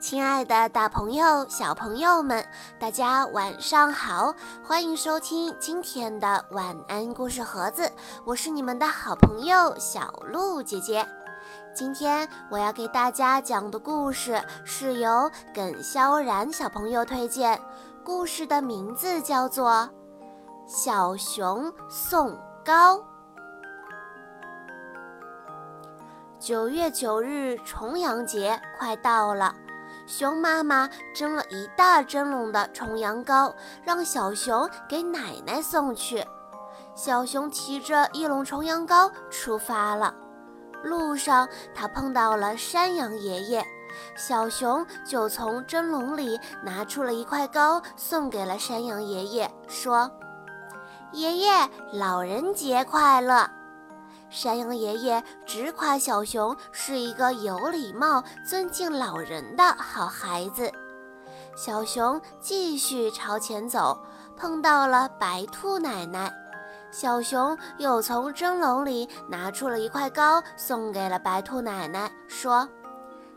亲爱的，大朋友、小朋友们，大家晚上好！欢迎收听今天的晚安故事盒子，我是你们的好朋友小鹿姐姐。今天我要给大家讲的故事是由耿潇然小朋友推荐，故事的名字叫做《小熊送糕》。九月九日，重阳节快到了。熊妈妈蒸了一大蒸笼的重阳糕，让小熊给奶奶送去。小熊提着一笼重阳糕出发了。路上，他碰到了山羊爷爷，小熊就从蒸笼里拿出了一块糕，送给了山羊爷爷，说：“爷爷，老人节快乐。”山羊爷爷直夸小熊是一个有礼貌、尊敬老人的好孩子。小熊继续朝前走，碰到了白兔奶奶。小熊又从蒸笼里拿出了一块糕，送给了白兔奶奶，说：“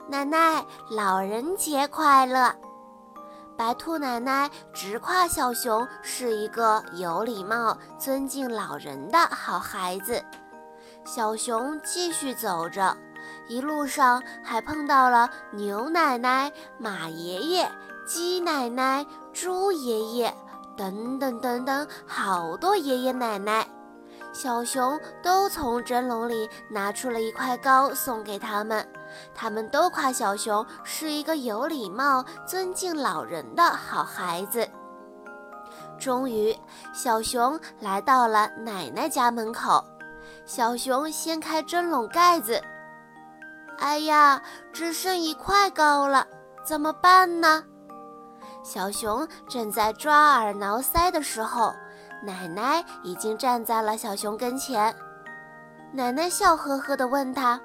奶奶，老人节快乐。”白兔奶奶直夸小熊是一个有礼貌、尊敬老人的好孩子。小熊继续走着，一路上还碰到了牛奶奶、马爷爷、鸡奶奶、猪爷爷等等等等好多爷爷奶奶。小熊都从蒸笼里拿出了一块糕送给他们，他们都夸小熊是一个有礼貌、尊敬老人的好孩子。终于，小熊来到了奶奶家门口。小熊掀开蒸笼盖子，哎呀，只剩一块糕了，怎么办呢？小熊正在抓耳挠腮的时候，奶奶已经站在了小熊跟前。奶奶笑呵呵地问他：“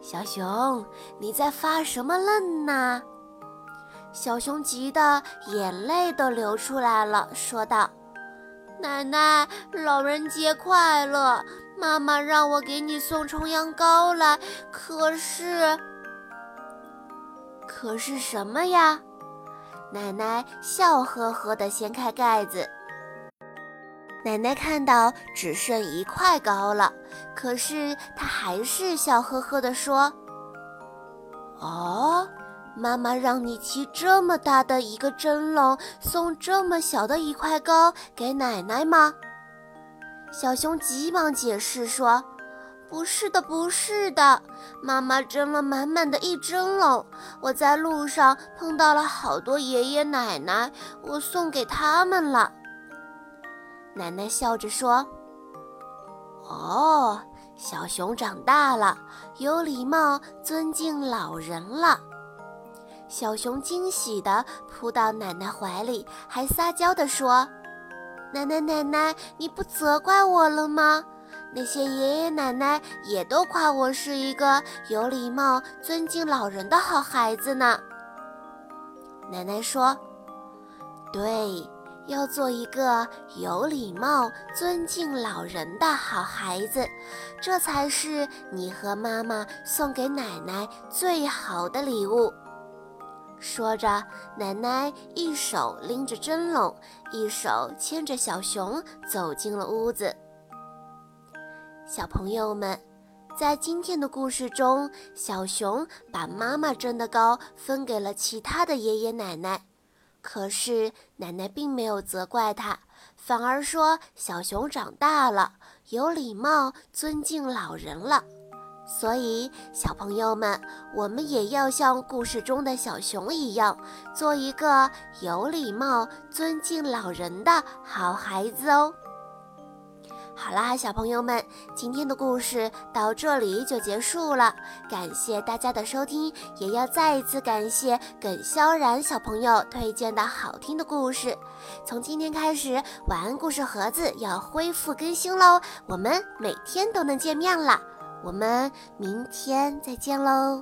小熊，你在发什么愣呢？”小熊急得眼泪都流出来了，说道。奶奶，老人节快乐！妈妈让我给你送重阳糕来，可是，可是什么呀？奶奶笑呵呵地掀开盖子。奶奶看到只剩一块糕了，可是她还是笑呵呵地说：“哦。”妈妈让你骑这么大的一个蒸笼，送这么小的一块糕给奶奶吗？小熊急忙解释说：“不是的，不是的，妈妈蒸了满满的一蒸笼，我在路上碰到了好多爷爷奶奶，我送给他们了。”奶奶笑着说：“哦，小熊长大了，有礼貌，尊敬老人了。”小熊惊喜地扑到奶奶怀里，还撒娇地说：“奶奶，奶奶，你不责怪我了吗？那些爷爷奶奶也都夸我是一个有礼貌、尊敬老人的好孩子呢。”奶奶说：“对，要做一个有礼貌、尊敬老人的好孩子，这才是你和妈妈送给奶奶最好的礼物。”说着，奶奶一手拎着蒸笼，一手牵着小熊走进了屋子。小朋友们，在今天的故事中，小熊把妈妈蒸的糕分给了其他的爷爷奶奶，可是奶奶并没有责怪他，反而说小熊长大了，有礼貌，尊敬老人了。所以，小朋友们，我们也要像故事中的小熊一样，做一个有礼貌、尊敬老人的好孩子哦。好啦，小朋友们，今天的故事到这里就结束了。感谢大家的收听，也要再一次感谢耿潇然小朋友推荐的好听的故事。从今天开始，晚安故事盒子要恢复更新喽，我们每天都能见面了。我们明天再见喽。